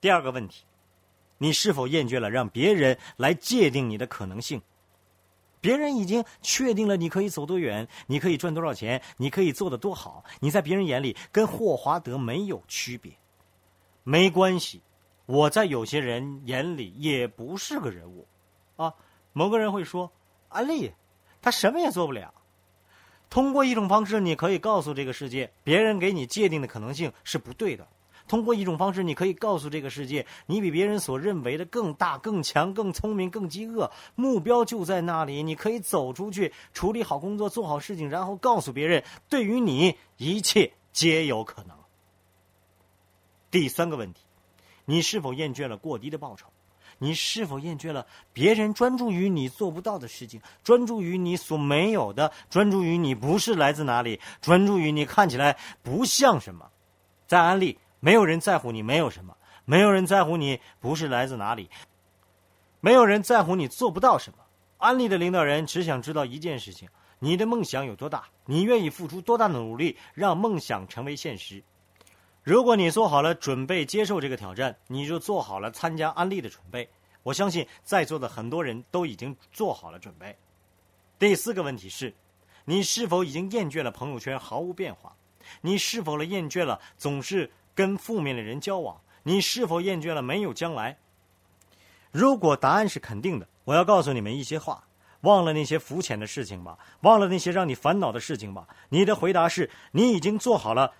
第二个问题，你是否厌倦了让别人来界定你的可能性？别人已经确定了你可以走多远，你可以赚多少钱，你可以做得多好，你在别人眼里跟霍华德没有区别。没关系，我在有些人眼里也不是个人物，啊，某个人会说，安利，他什么也做不了。通过一种方式，你可以告诉这个世界，别人给你界定的可能性是不对的。通过一种方式，你可以告诉这个世界，你比别人所认为的更大、更强、更聪明、更饥饿。目标就在那里，你可以走出去，处理好工作，做好事情，然后告诉别人，对于你，一切皆有可能。第三个问题，你是否厌倦了过低的报酬？你是否厌倦了别人专注于你做不到的事情，专注于你所没有的，专注于你不是来自哪里，专注于你看起来不像什么？在安利。没有人在乎你没有什么，没有人在乎你不是来自哪里，没有人在乎你做不到什么。安利的领导人只想知道一件事情：你的梦想有多大？你愿意付出多大的努力让梦想成为现实？如果你做好了准备接受这个挑战，你就做好了参加安利的准备。我相信在座的很多人都已经做好了准备。第四个问题是：你是否已经厌倦了朋友圈毫无变化？你是否了厌倦了总是？跟负面的人交往，你是否厌倦了没有将来？如果答案是肯定的，我要告诉你们一些话：忘了那些肤浅的事情吧，忘了那些让你烦恼的事情吧。你的回答是你已经做好了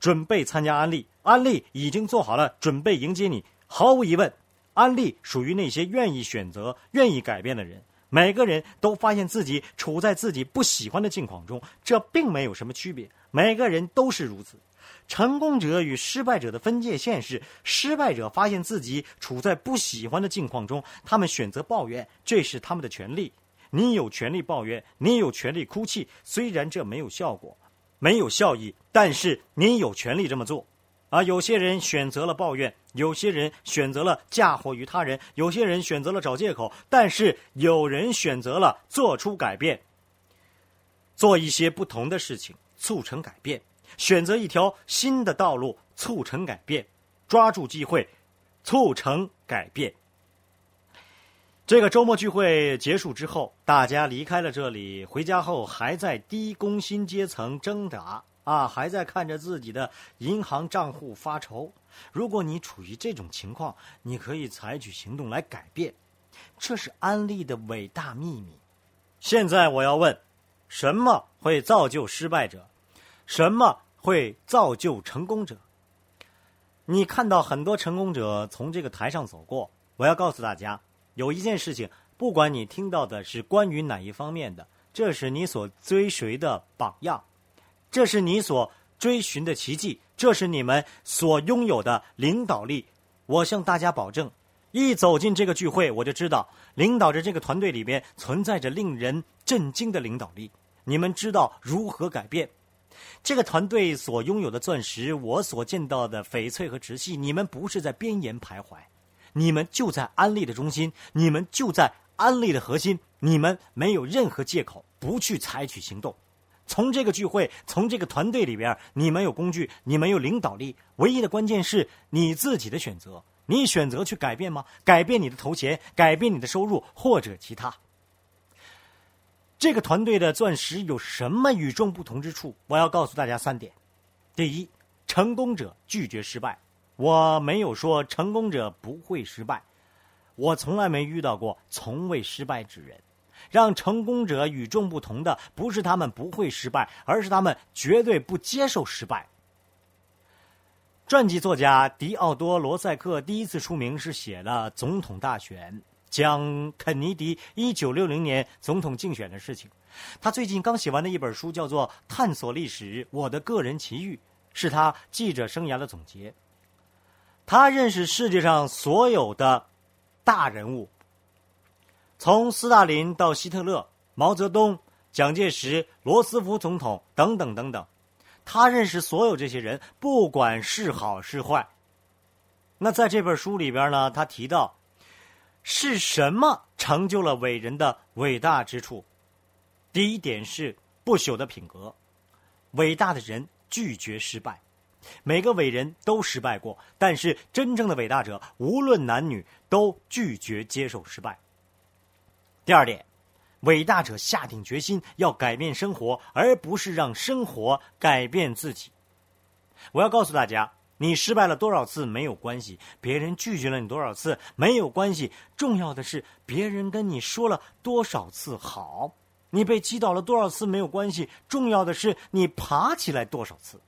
准备参加安利，安利已经做好了准备迎接你。毫无疑问，安利属于那些愿意选择、愿意改变的人。每个人都发现自己处在自己不喜欢的境况中，这并没有什么区别。每个人都是如此。成功者与失败者的分界线是：失败者发现自己处在不喜欢的境况中，他们选择抱怨，这是他们的权利。你有权利抱怨，你有权利哭泣，虽然这没有效果，没有效益，但是你有权利这么做。而，有些人选择了抱怨，有些人选择了嫁祸于他人，有些人选择了找借口，但是有人选择了做出改变，做一些不同的事情，促成改变。选择一条新的道路，促成改变；抓住机会，促成改变。这个周末聚会结束之后，大家离开了这里，回家后还在低工薪阶层挣扎啊，还在看着自己的银行账户发愁。如果你处于这种情况，你可以采取行动来改变，这是安利的伟大秘密。现在我要问：什么会造就失败者？什么？会造就成功者。你看到很多成功者从这个台上走过。我要告诉大家，有一件事情，不管你听到的是关于哪一方面的，这是你所追随的榜样，这是你所追寻的奇迹，这是你们所拥有的领导力。我向大家保证，一走进这个聚会，我就知道，领导着这个团队里边存在着令人震惊的领导力。你们知道如何改变。这个团队所拥有的钻石，我所见到的翡翠和直系，你们不是在边沿徘徊，你们就在安利的中心，你们就在安利的核心，你们没有任何借口不去采取行动。从这个聚会，从这个团队里边，你们有工具，你们有领导力，唯一的关键是你自己的选择。你选择去改变吗？改变你的头衔，改变你的收入，或者其他。这个团队的钻石有什么与众不同之处？我要告诉大家三点：第一，成功者拒绝失败。我没有说成功者不会失败，我从来没遇到过从未失败之人。让成功者与众不同的，不是他们不会失败，而是他们绝对不接受失败。传记作家迪奥多·罗塞克第一次出名是写了总统大选。讲肯尼迪一九六零年总统竞选的事情，他最近刚写完的一本书叫做《探索历史：我的个人奇遇》，是他记者生涯的总结。他认识世界上所有的大人物，从斯大林到希特勒、毛泽东、蒋介石、罗斯福总统等等等等，他认识所有这些人，不管是好是坏。那在这本书里边呢，他提到。是什么成就了伟人的伟大之处？第一点是不朽的品格。伟大的人拒绝失败。每个伟人都失败过，但是真正的伟大者，无论男女，都拒绝接受失败。第二点，伟大者下定决心要改变生活，而不是让生活改变自己。我要告诉大家，你失败了多少次没有关系，别人拒绝了你多少次没有关系，重要的是别人跟你说了多少次好。你被击倒了多少次没有关系，重要的是你爬起来多少次。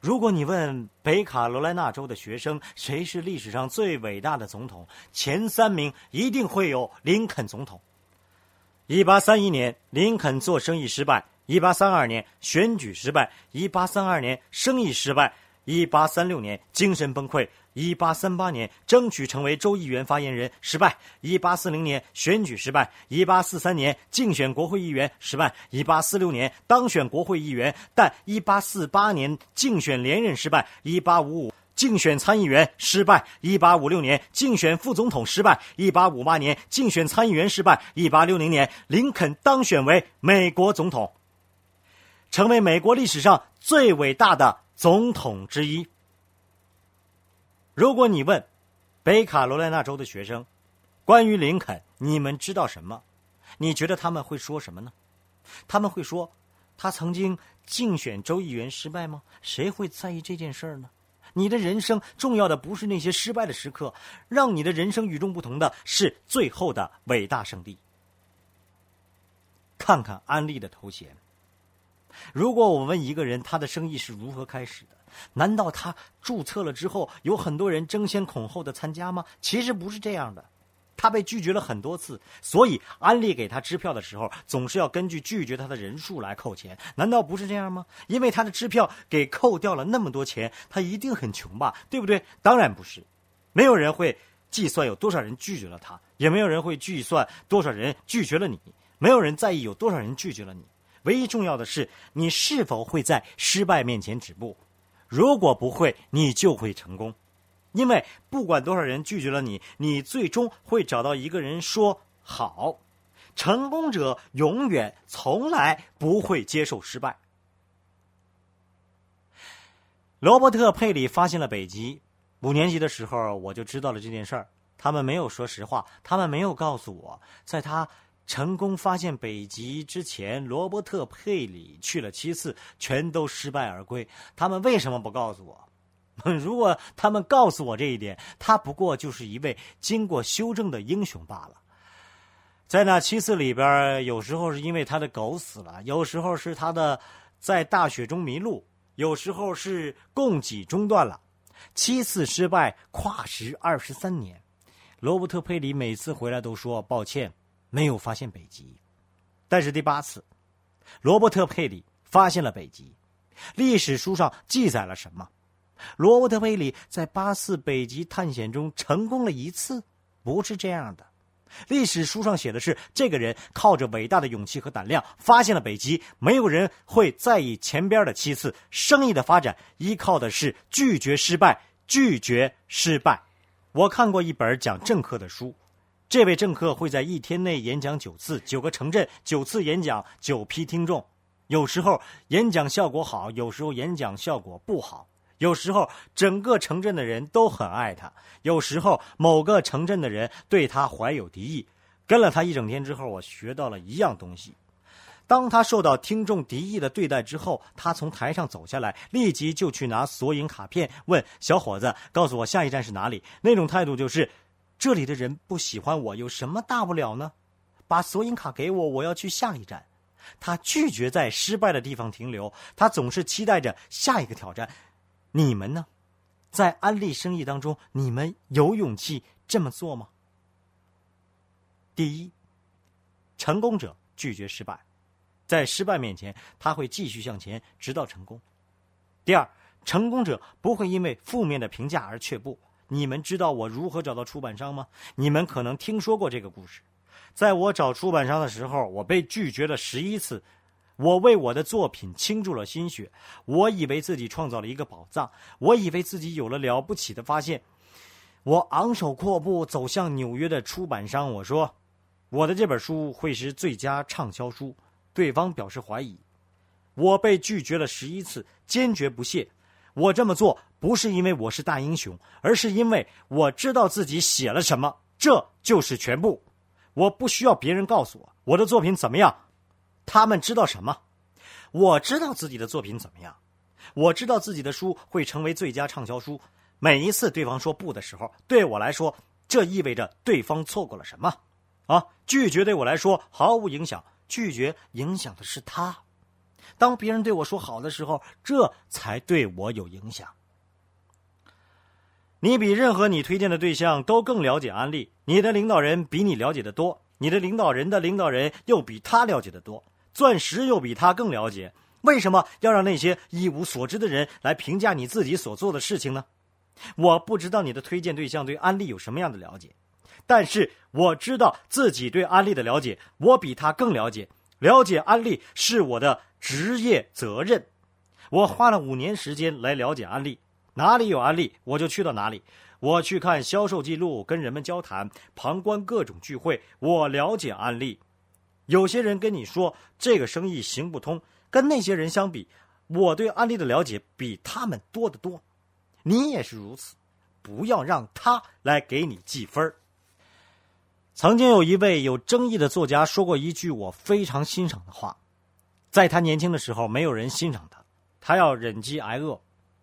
如果你问北卡罗来纳州的学生谁是历史上最伟大的总统，前三名一定会有林肯总统。一八三一年，林肯做生意失败；一八三二年，选举失败；一八三二年，生意失败；一八三六年，精神崩溃。一八三八年争取成为州议员发言人失败，一八四零年选举失败，一八四三年竞选国会议员失败，一八四六年当选国会议员，但一八四八年竞选连任失败，一八五五竞选参议员失败，一八五六年竞选副总统失败，一八五八年竞选参议员失败，一八六零年林肯当选为美国总统，成为美国历史上最伟大的总统之一。如果你问北卡罗来纳州的学生关于林肯，你们知道什么？你觉得他们会说什么呢？他们会说他曾经竞选州议员失败吗？谁会在意这件事儿呢？你的人生重要的不是那些失败的时刻，让你的人生与众不同的是最后的伟大胜利。看看安利的头衔。如果我问一个人他的生意是如何开始的？难道他注册了之后有很多人争先恐后的参加吗？其实不是这样的，他被拒绝了很多次，所以安利给他支票的时候总是要根据拒绝他的人数来扣钱。难道不是这样吗？因为他的支票给扣掉了那么多钱，他一定很穷吧？对不对？当然不是，没有人会计算有多少人拒绝了他，也没有人会计算多少人拒绝了你，没有人在意有多少人拒绝了你。唯一重要的是你是否会在失败面前止步。如果不会，你就会成功，因为不管多少人拒绝了你，你最终会找到一个人说好。成功者永远从来不会接受失败。罗伯特·佩里发现了北极，五年级的时候我就知道了这件事儿。他们没有说实话，他们没有告诉我，在他。成功发现北极之前，罗伯特·佩里去了七次，全都失败而归。他们为什么不告诉我？如果他们告诉我这一点，他不过就是一位经过修正的英雄罢了。在那七次里边，有时候是因为他的狗死了，有时候是他的在大雪中迷路，有时候是供给中断了。七次失败，跨时二十三年。罗伯特·佩里每次回来都说抱歉。没有发现北极，但是第八次，罗伯特·佩里发现了北极。历史书上记载了什么？罗伯特·佩里在八次北极探险中成功了一次？不是这样的。历史书上写的是，这个人靠着伟大的勇气和胆量发现了北极。没有人会在意前边的七次。生意的发展依靠的是拒绝失败，拒绝失败。我看过一本讲政客的书。这位政客会在一天内演讲九次，九个城镇，九次演讲，九批听众。有时候演讲效果好，有时候演讲效果不好。有时候整个城镇的人都很爱他，有时候某个城镇的人对他怀有敌意。跟了他一整天之后，我学到了一样东西：当他受到听众敌意的对待之后，他从台上走下来，立即就去拿索引卡片，问小伙子：“告诉我下一站是哪里？”那种态度就是。这里的人不喜欢我，有什么大不了呢？把索引卡给我，我要去下一站。他拒绝在失败的地方停留，他总是期待着下一个挑战。你们呢？在安利生意当中，你们有勇气这么做吗？第一，成功者拒绝失败，在失败面前，他会继续向前，直到成功。第二，成功者不会因为负面的评价而却步。你们知道我如何找到出版商吗？你们可能听说过这个故事。在我找出版商的时候，我被拒绝了十一次。我为我的作品倾注了心血，我以为自己创造了一个宝藏，我以为自己有了了不起的发现。我昂首阔步走向纽约的出版商，我说：“我的这本书会是最佳畅销书。”对方表示怀疑。我被拒绝了十一次，坚决不屑。我这么做不是因为我是大英雄，而是因为我知道自己写了什么，这就是全部。我不需要别人告诉我我的作品怎么样，他们知道什么？我知道自己的作品怎么样，我知道自己的书会成为最佳畅销书。每一次对方说不的时候，对我来说，这意味着对方错过了什么？啊，拒绝对我来说毫无影响，拒绝影响的是他。当别人对我说好的时候，这才对我有影响。你比任何你推荐的对象都更了解安利，你的领导人比你了解的多，你的领导人的领导人又比他了解的多，钻石又比他更了解。为什么要让那些一无所知的人来评价你自己所做的事情呢？我不知道你的推荐对象对安利有什么样的了解，但是我知道自己对安利的了解，我比他更了解。了解安利是我的职业责任。我花了五年时间来了解安利，哪里有安利我就去到哪里。我去看销售记录，跟人们交谈，旁观各种聚会。我了解安利。有些人跟你说这个生意行不通，跟那些人相比，我对安利的了解比他们多得多。你也是如此，不要让他来给你记分曾经有一位有争议的作家说过一句我非常欣赏的话：在他年轻的时候，没有人欣赏他，他要忍饥挨饿。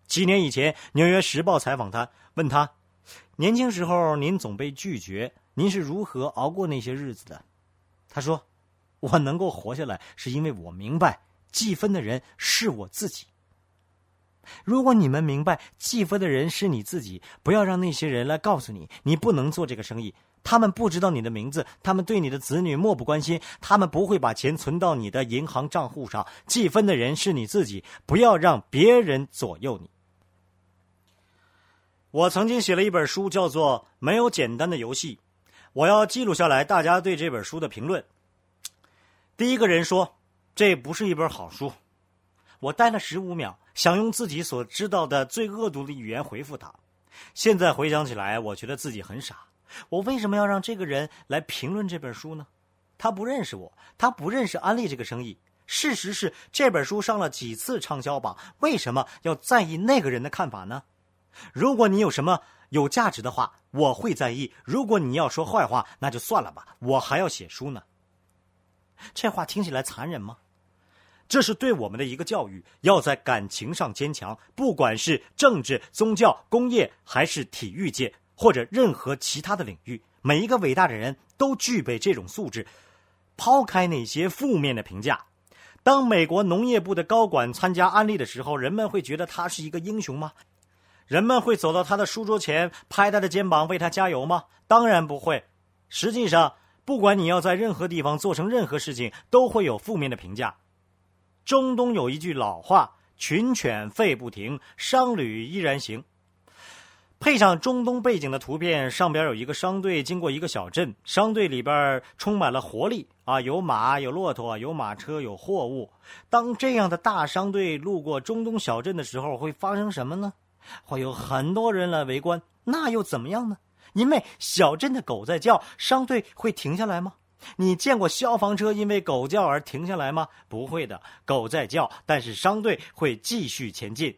几年以前，《纽约时报》采访他，问他：“年轻时候您总被拒绝，您是如何熬过那些日子的？”他说：“我能够活下来，是因为我明白，计分的人是我自己。”如果你们明白计分的人是你自己，不要让那些人来告诉你你不能做这个生意。他们不知道你的名字，他们对你的子女漠不关心，他们不会把钱存到你的银行账户上。计分的人是你自己，不要让别人左右你。我曾经写了一本书，叫做《没有简单的游戏》，我要记录下来大家对这本书的评论。第一个人说：“这不是一本好书。”我待了十五秒。想用自己所知道的最恶毒的语言回复他。现在回想起来，我觉得自己很傻。我为什么要让这个人来评论这本书呢？他不认识我，他不认识安利这个生意。事实是，这本书上了几次畅销榜，为什么要在意那个人的看法呢？如果你有什么有价值的话，我会在意；如果你要说坏话，那就算了吧，我还要写书呢。这话听起来残忍吗？这是对我们的一个教育，要在感情上坚强。不管是政治、宗教、工业，还是体育界，或者任何其他的领域，每一个伟大的人都具备这种素质。抛开那些负面的评价，当美国农业部的高管参加安利的时候，人们会觉得他是一个英雄吗？人们会走到他的书桌前，拍他的肩膀，为他加油吗？当然不会。实际上，不管你要在任何地方做成任何事情，都会有负面的评价。中东有一句老话：“群犬吠不停，商旅依然行。”配上中东背景的图片，上边有一个商队经过一个小镇，商队里边充满了活力啊，有马，有骆驼，有马车，有货物。当这样的大商队路过中东小镇的时候，会发生什么呢？会有很多人来围观，那又怎么样呢？因为小镇的狗在叫，商队会停下来吗？你见过消防车因为狗叫而停下来吗？不会的，狗在叫，但是商队会继续前进。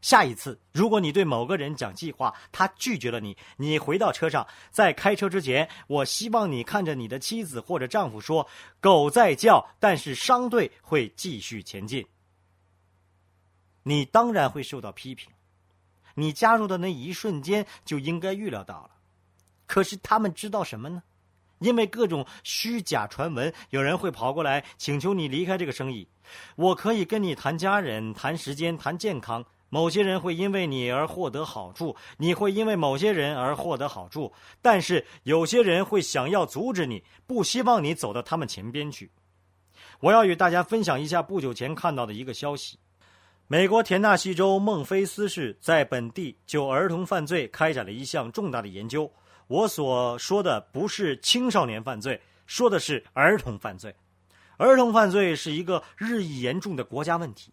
下一次，如果你对某个人讲计划，他拒绝了你，你回到车上，在开车之前，我希望你看着你的妻子或者丈夫说：“狗在叫，但是商队会继续前进。”你当然会受到批评，你加入的那一瞬间就应该预料到了。可是他们知道什么呢？因为各种虚假传闻，有人会跑过来请求你离开这个生意。我可以跟你谈家人、谈时间、谈健康。某些人会因为你而获得好处，你会因为某些人而获得好处。但是有些人会想要阻止你，不希望你走到他们前边去。我要与大家分享一下不久前看到的一个消息：美国田纳西州孟菲斯市在本地就儿童犯罪开展了一项重大的研究。我所说的不是青少年犯罪，说的是儿童犯罪。儿童犯罪是一个日益严重的国家问题。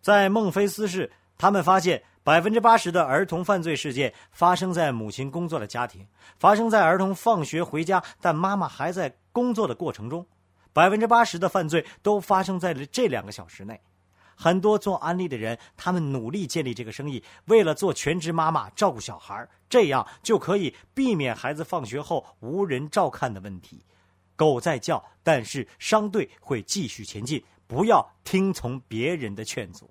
在孟菲斯市，他们发现百分之八十的儿童犯罪事件发生在母亲工作的家庭，发生在儿童放学回家但妈妈还在工作的过程中。百分之八十的犯罪都发生在了这两个小时内。很多做安利的人，他们努力建立这个生意，为了做全职妈妈照顾小孩，这样就可以避免孩子放学后无人照看的问题。狗在叫，但是商队会继续前进，不要听从别人的劝阻。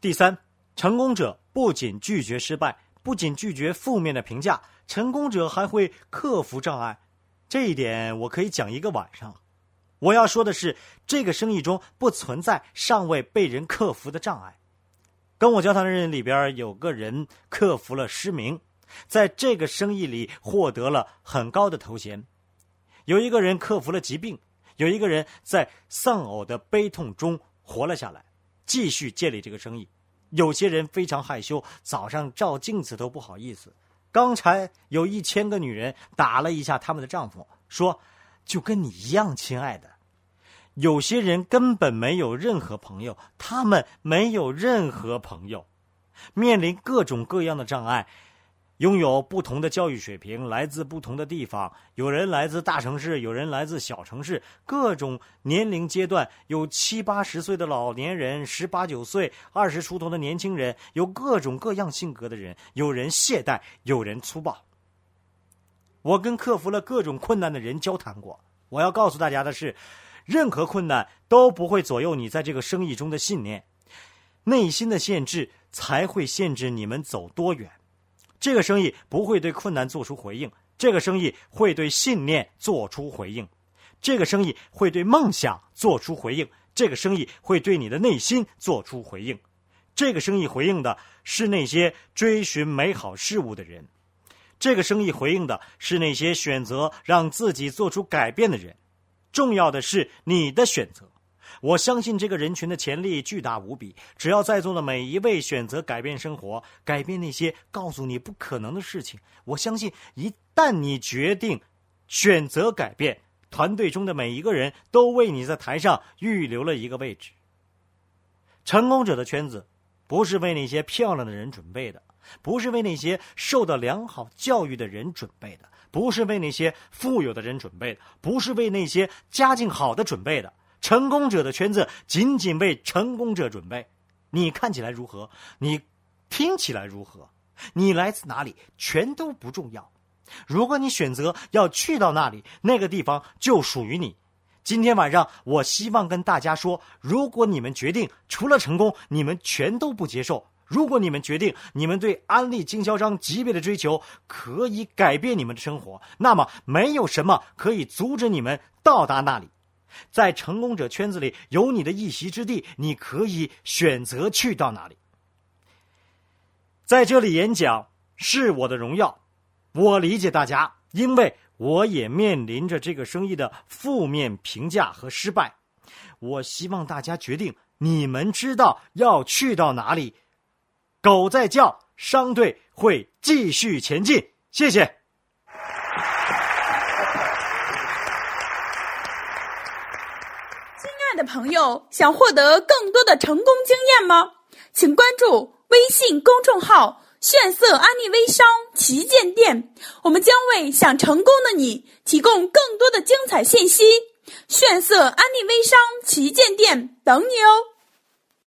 第三，成功者不仅拒绝失败，不仅拒绝负面的评价，成功者还会克服障碍。这一点我可以讲一个晚上。我要说的是，这个生意中不存在尚未被人克服的障碍。跟我交谈的人里边有个人克服了失明，在这个生意里获得了很高的头衔；有一个人克服了疾病，有一个人在丧偶的悲痛中活了下来，继续建立这个生意。有些人非常害羞，早上照镜子都不好意思。刚才有一千个女人打了一下他们的丈夫，说：“就跟你一样，亲爱的。”有些人根本没有任何朋友，他们没有任何朋友，面临各种各样的障碍，拥有不同的教育水平，来自不同的地方，有人来自大城市，有人来自小城市，各种年龄阶段，有七八十岁的老年人，十八九岁、二十出头的年轻人，有各种各样性格的人，有人懈怠，有人粗暴。我跟克服了各种困难的人交谈过，我要告诉大家的是。任何困难都不会左右你在这个生意中的信念，内心的限制才会限制你们走多远。这个生意不会对困难做出回应，这个生意会对信念做出回应，这个生意会对梦想做出回应，这个生意会对你的内心做出回应。这个生意回应的是那些追寻美好事物的人，这个生意回应的是那些选择让自己做出改变的人。重要的是你的选择，我相信这个人群的潜力巨大无比。只要在座的每一位选择改变生活，改变那些告诉你不可能的事情，我相信一旦你决定选择改变，团队中的每一个人都为你在台上预留了一个位置。成功者的圈子不是为那些漂亮的人准备的，不是为那些受到良好教育的人准备的。不是为那些富有的人准备的，不是为那些家境好的准备的。成功者的圈子仅仅为成功者准备。你看起来如何？你听起来如何？你来自哪里？全都不重要。如果你选择要去到那里，那个地方就属于你。今天晚上，我希望跟大家说：如果你们决定除了成功，你们全都不接受。如果你们决定，你们对安利经销商级别的追求可以改变你们的生活，那么没有什么可以阻止你们到达那里。在成功者圈子里有你的一席之地，你可以选择去到哪里。在这里演讲是我的荣耀，我理解大家，因为我也面临着这个生意的负面评价和失败。我希望大家决定，你们知道要去到哪里。狗在叫，商队会继续前进。谢谢。亲爱的朋友，想获得更多的成功经验吗？请关注微信公众号“炫色安利微商旗舰店”，我们将为想成功的你提供更多的精彩信息。炫色安利微商旗舰店等你哦。